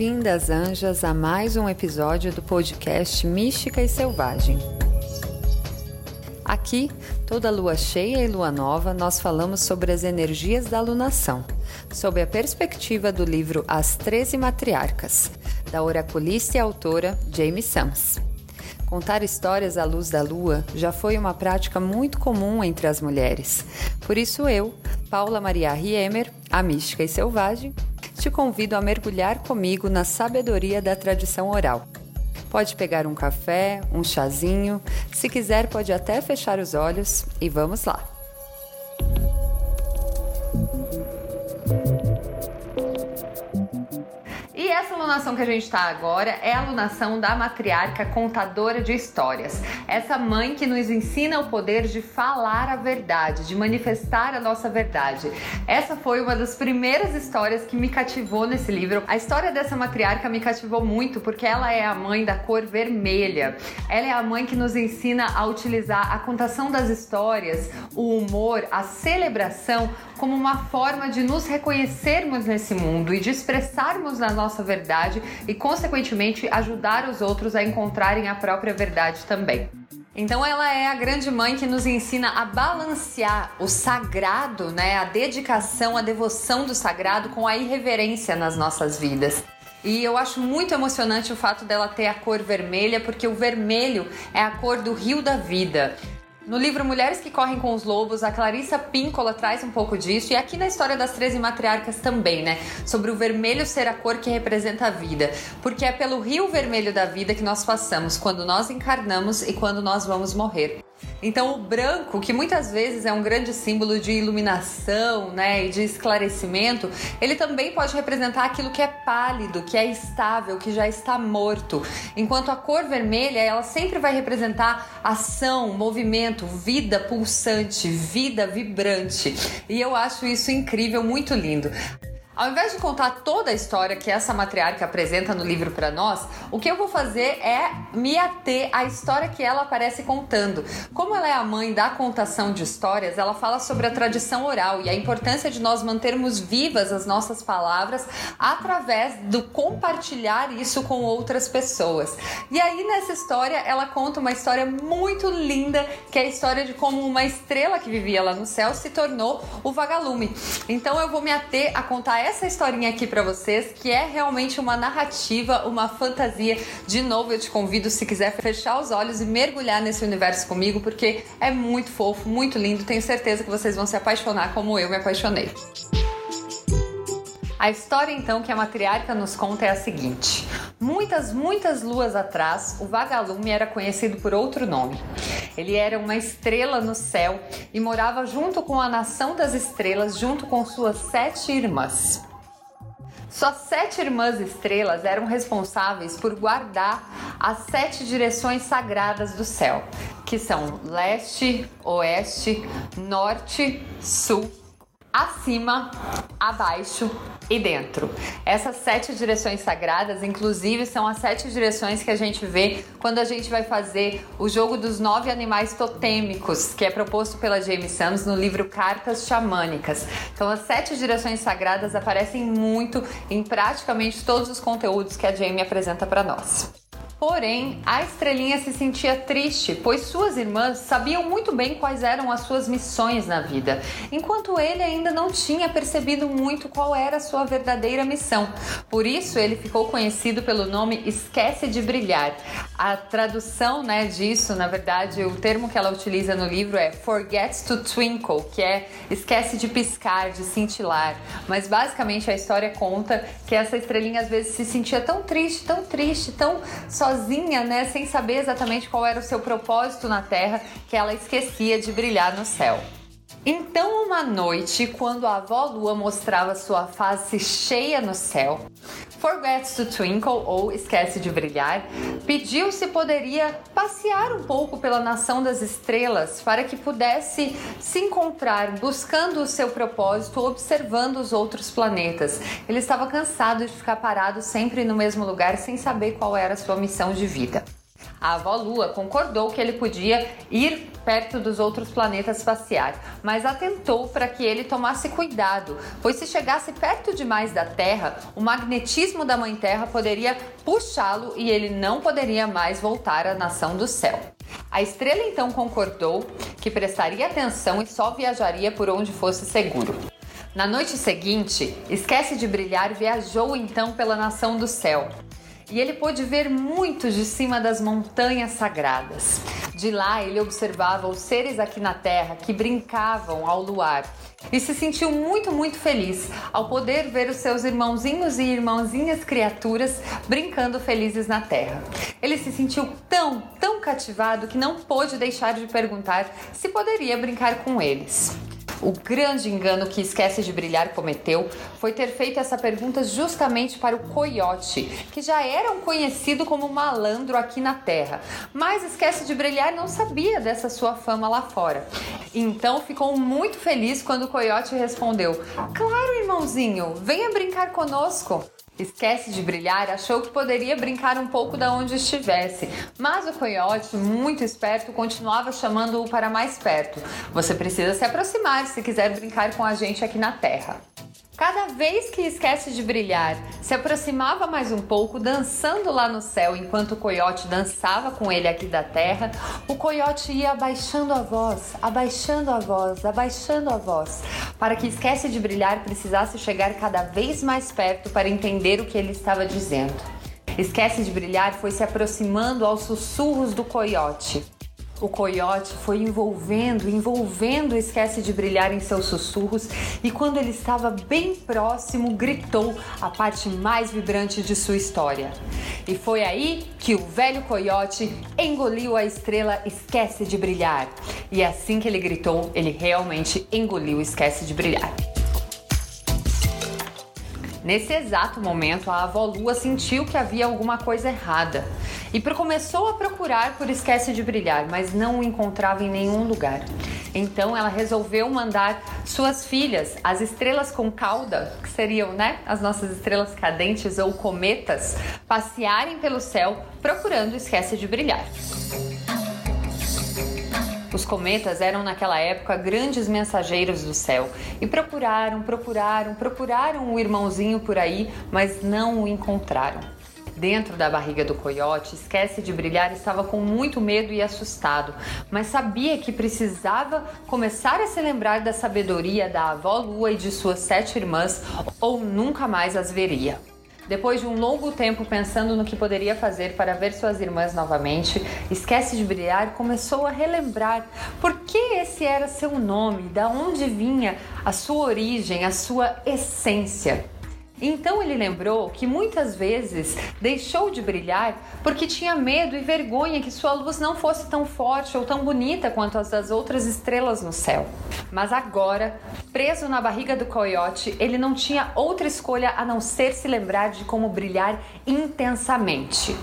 Bem-vindas, anjas, a mais um episódio do podcast Mística e Selvagem. Aqui, toda lua cheia e lua nova, nós falamos sobre as energias da alunação, sob a perspectiva do livro As Treze Matriarcas, da oraculista e autora Jamie Sams. Contar histórias à luz da lua já foi uma prática muito comum entre as mulheres. Por isso eu, Paula Maria Riemer, a mística e selvagem, te convido a mergulhar comigo na sabedoria da tradição oral. Pode pegar um café, um chazinho, se quiser, pode até fechar os olhos e vamos lá! Alunação que a gente está agora é a alunação da matriarca contadora de histórias. Essa mãe que nos ensina o poder de falar a verdade, de manifestar a nossa verdade. Essa foi uma das primeiras histórias que me cativou nesse livro. A história dessa matriarca me cativou muito porque ela é a mãe da cor vermelha. Ela é a mãe que nos ensina a utilizar a contação das histórias, o humor, a celebração como uma forma de nos reconhecermos nesse mundo e de expressarmos a nossa verdade e, consequentemente, ajudar os outros a encontrarem a própria verdade também. Então ela é a grande mãe que nos ensina a balancear o sagrado, né, a dedicação, a devoção do sagrado com a irreverência nas nossas vidas. E eu acho muito emocionante o fato dela ter a cor vermelha, porque o vermelho é a cor do rio da vida. No livro Mulheres que Correm com os Lobos, a Clarissa Píncola traz um pouco disso, e aqui na história das 13 matriarcas também, né? Sobre o vermelho ser a cor que representa a vida. Porque é pelo rio vermelho da vida que nós passamos quando nós encarnamos e quando nós vamos morrer. Então, o branco, que muitas vezes é um grande símbolo de iluminação né, e de esclarecimento, ele também pode representar aquilo que é pálido, que é estável, que já está morto. Enquanto a cor vermelha, ela sempre vai representar ação, movimento, vida pulsante, vida vibrante. E eu acho isso incrível, muito lindo. Ao invés de contar toda a história que essa matriarca apresenta no livro para nós, o que eu vou fazer é me ater à história que ela aparece contando. Como ela é a mãe da contação de histórias, ela fala sobre a tradição oral e a importância de nós mantermos vivas as nossas palavras através do compartilhar isso com outras pessoas. E aí nessa história ela conta uma história muito linda, que é a história de como uma estrela que vivia lá no céu se tornou o vagalume. Então eu vou me ater a contar essa historinha aqui para vocês, que é realmente uma narrativa, uma fantasia. De novo, eu te convido, se quiser, fechar os olhos e mergulhar nesse universo comigo, porque é muito fofo, muito lindo. Tenho certeza que vocês vão se apaixonar como eu me apaixonei. A história então que a matriarca nos conta é a seguinte: Muitas, muitas luas atrás, o vagalume era conhecido por outro nome. Ele era uma estrela no céu e morava junto com a nação das estrelas, junto com suas sete irmãs. Suas sete irmãs estrelas eram responsáveis por guardar as sete direções sagradas do céu, que são leste, oeste, norte, sul, acima, abaixo e dentro. Essas sete direções sagradas, inclusive, são as sete direções que a gente vê quando a gente vai fazer o jogo dos nove animais totêmicos, que é proposto pela James Sams no livro Cartas Xamânicas. Então, as sete direções sagradas aparecem muito em praticamente todos os conteúdos que a Jamie apresenta para nós. Porém, a estrelinha se sentia triste, pois suas irmãs sabiam muito bem quais eram as suas missões na vida, enquanto ele ainda não tinha percebido muito qual era a sua verdadeira missão. Por isso, ele ficou conhecido pelo nome Esquece de Brilhar. A tradução né, disso, na verdade, o termo que ela utiliza no livro é Forget to Twinkle, que é esquece de piscar, de cintilar. Mas basicamente a história conta que essa estrelinha às vezes se sentia tão triste, tão triste, tão só sozinha, né, sem saber exatamente qual era o seu propósito na Terra, que ela esquecia de brilhar no céu. Então, uma noite, quando a avó Lua mostrava sua face cheia no céu, Forgets to Twinkle ou Esquece de Brilhar, pediu se poderia passear um pouco pela nação das estrelas para que pudesse se encontrar buscando o seu propósito, observando os outros planetas. Ele estava cansado de ficar parado sempre no mesmo lugar sem saber qual era a sua missão de vida. A avó Lua concordou que ele podia ir perto dos outros planetas passear, mas atentou para que ele tomasse cuidado, pois se chegasse perto demais da Terra, o magnetismo da Mãe Terra poderia puxá-lo e ele não poderia mais voltar à nação do céu. A estrela então concordou que prestaria atenção e só viajaria por onde fosse seguro. Na noite seguinte, Esquece de Brilhar viajou então pela nação do céu e ele pôde ver muitos de cima das montanhas sagradas. De lá ele observava os seres aqui na terra que brincavam ao luar e se sentiu muito, muito feliz ao poder ver os seus irmãozinhos e irmãzinhas criaturas brincando felizes na terra. Ele se sentiu tão, tão cativado que não pôde deixar de perguntar se poderia brincar com eles. O grande engano que Esquece de Brilhar cometeu foi ter feito essa pergunta justamente para o coiote, que já era um conhecido como malandro aqui na Terra. Mas Esquece de Brilhar não sabia dessa sua fama lá fora. Então ficou muito feliz quando o coiote respondeu: Claro, irmãozinho, venha brincar conosco. Esquece de brilhar, achou que poderia brincar um pouco da onde estivesse, mas o coiote, muito esperto, continuava chamando-o para mais perto. Você precisa se aproximar se quiser brincar com a gente aqui na Terra. Cada vez que esquece de brilhar, se aproximava mais um pouco, dançando lá no céu, enquanto o coiote dançava com ele aqui da terra, o coiote ia abaixando a voz, abaixando a voz, abaixando a voz, para que esquece de brilhar precisasse chegar cada vez mais perto para entender o que ele estava dizendo. Esquece de brilhar foi se aproximando aos sussurros do coiote. O coiote foi envolvendo, envolvendo Esquece de Brilhar em seus sussurros e quando ele estava bem próximo, gritou a parte mais vibrante de sua história. E foi aí que o velho coiote engoliu a estrela Esquece de Brilhar. E assim que ele gritou, ele realmente engoliu Esquece de Brilhar. Nesse exato momento, a avó Lua sentiu que havia alguma coisa errada e começou a procurar por Esquece de Brilhar, mas não o encontrava em nenhum lugar. Então ela resolveu mandar suas filhas, as estrelas com cauda, que seriam né, as nossas estrelas cadentes ou cometas, passearem pelo céu procurando Esquece de Brilhar. Os cometas eram naquela época grandes mensageiros do céu e procuraram, procuraram, procuraram o irmãozinho por aí, mas não o encontraram. Dentro da barriga do coiote, esquece de brilhar, estava com muito medo e assustado, mas sabia que precisava começar a se lembrar da sabedoria da avó Lua e de suas sete irmãs, ou nunca mais as veria. Depois de um longo tempo pensando no que poderia fazer para ver suas irmãs novamente, Esquece de Brilhar começou a relembrar por que esse era seu nome, da onde vinha a sua origem, a sua essência. Então ele lembrou que muitas vezes deixou de brilhar porque tinha medo e vergonha que sua luz não fosse tão forte ou tão bonita quanto as das outras estrelas no céu. Mas agora, preso na barriga do coiote, ele não tinha outra escolha a não ser se lembrar de como brilhar intensamente.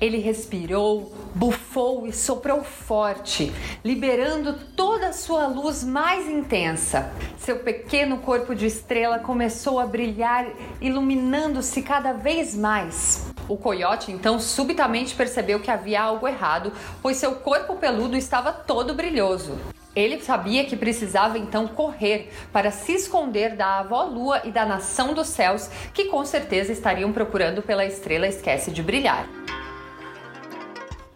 Ele respirou, bufou e soprou forte, liberando toda a sua luz mais intensa. Seu pequeno corpo de estrela começou a brilhar, iluminando-se cada vez mais. O coiote então subitamente percebeu que havia algo errado, pois seu corpo peludo estava todo brilhoso. Ele sabia que precisava então correr para se esconder da avó Lua e da nação dos céus, que com certeza estariam procurando pela estrela Esquece de Brilhar.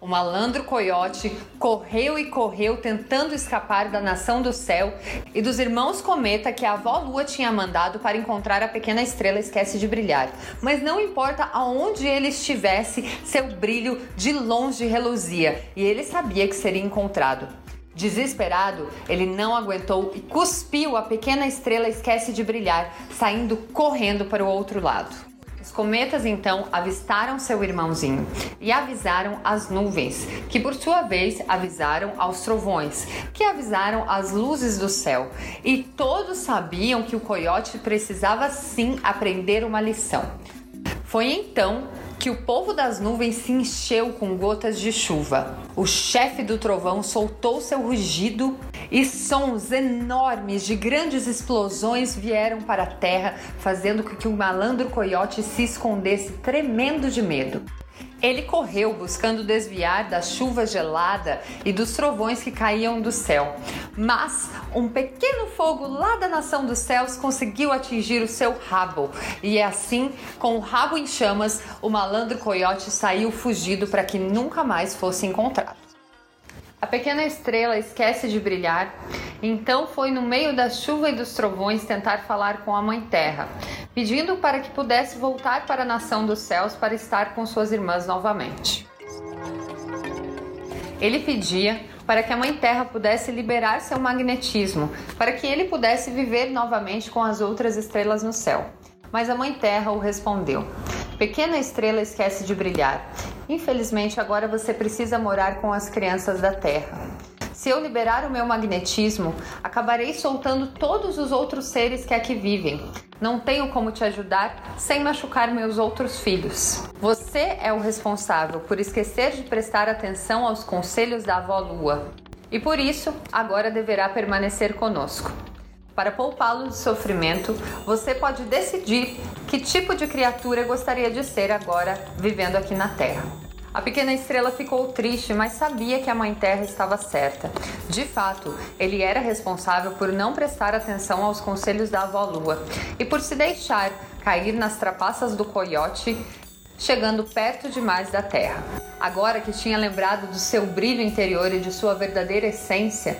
O malandro coiote correu e correu tentando escapar da nação do céu e dos irmãos cometa que a avó lua tinha mandado para encontrar a pequena estrela esquece de brilhar. Mas não importa aonde ele estivesse, seu brilho de longe reluzia e ele sabia que seria encontrado. Desesperado, ele não aguentou e cuspiu a pequena estrela esquece de brilhar, saindo correndo para o outro lado. Os cometas então avistaram seu irmãozinho e avisaram as nuvens, que por sua vez avisaram aos trovões, que avisaram as luzes do céu. E todos sabiam que o coiote precisava sim aprender uma lição. Foi então que o povo das nuvens se encheu com gotas de chuva. O chefe do trovão soltou seu rugido e sons enormes de grandes explosões vieram para a terra, fazendo com que o malandro coiote se escondesse tremendo de medo. Ele correu buscando desviar da chuva gelada e dos trovões que caíam do céu. Mas um pequeno fogo lá da nação dos céus conseguiu atingir o seu rabo. E é assim, com o rabo em chamas, o malandro coiote saiu fugido para que nunca mais fosse encontrado. A pequena estrela esquece de brilhar, então foi no meio da chuva e dos trovões tentar falar com a Mãe Terra, pedindo para que pudesse voltar para a nação dos céus para estar com suas irmãs novamente. Ele pedia para que a Mãe Terra pudesse liberar seu magnetismo, para que ele pudesse viver novamente com as outras estrelas no céu. Mas a Mãe Terra o respondeu: Pequena estrela esquece de brilhar. Infelizmente, agora você precisa morar com as crianças da Terra. Se eu liberar o meu magnetismo, acabarei soltando todos os outros seres que aqui vivem. Não tenho como te ajudar sem machucar meus outros filhos. Você é o responsável por esquecer de prestar atenção aos conselhos da avó Lua. E por isso, agora deverá permanecer conosco. Para poupá-lo de sofrimento, você pode decidir que tipo de criatura gostaria de ser agora vivendo aqui na Terra. A pequena estrela ficou triste, mas sabia que a Mãe Terra estava certa. De fato, ele era responsável por não prestar atenção aos conselhos da avó Lua e por se deixar cair nas trapaças do coiote, chegando perto demais da Terra. Agora que tinha lembrado do seu brilho interior e de sua verdadeira essência,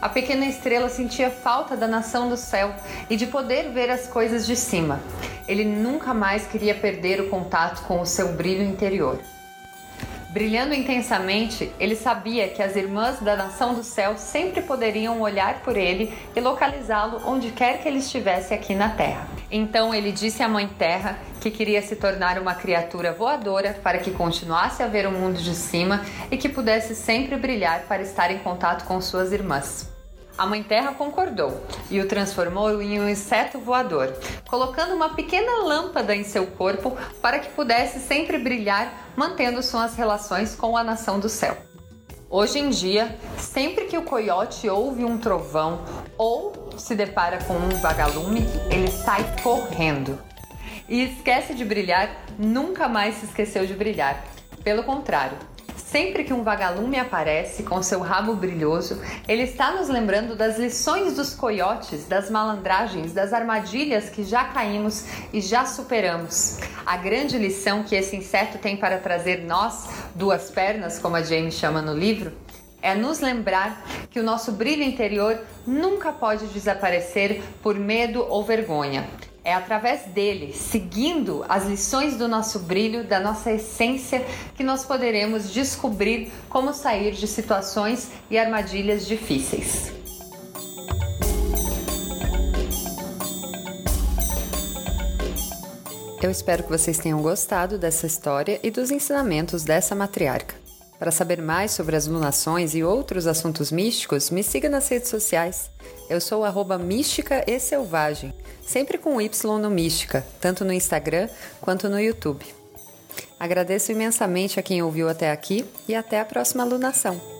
a pequena estrela sentia falta da nação do céu e de poder ver as coisas de cima. Ele nunca mais queria perder o contato com o seu brilho interior. Brilhando intensamente, ele sabia que as irmãs da nação do céu sempre poderiam olhar por ele e localizá-lo onde quer que ele estivesse aqui na Terra. Então ele disse à Mãe Terra que queria se tornar uma criatura voadora para que continuasse a ver o mundo de cima e que pudesse sempre brilhar para estar em contato com suas irmãs. A Mãe Terra concordou e o transformou em um inseto voador, colocando uma pequena lâmpada em seu corpo para que pudesse sempre brilhar, mantendo suas relações com a nação do céu. Hoje em dia, sempre que o coiote ouve um trovão ou se depara com um vagalume, ele sai correndo. E esquece de brilhar, nunca mais se esqueceu de brilhar. Pelo contrário, Sempre que um vagalume aparece com seu rabo brilhoso, ele está nos lembrando das lições dos coiotes, das malandragens, das armadilhas que já caímos e já superamos. A grande lição que esse inseto tem para trazer nós, duas pernas, como a Jane chama no livro, é nos lembrar que o nosso brilho interior nunca pode desaparecer por medo ou vergonha. É através dele, seguindo as lições do nosso brilho, da nossa essência, que nós poderemos descobrir como sair de situações e armadilhas difíceis. Eu espero que vocês tenham gostado dessa história e dos ensinamentos dessa matriarca. Para saber mais sobre as lunações e outros assuntos místicos, me siga nas redes sociais. Eu sou arroba mística e selvagem, sempre com Y no mística, tanto no Instagram quanto no YouTube. Agradeço imensamente a quem ouviu até aqui e até a próxima lunação.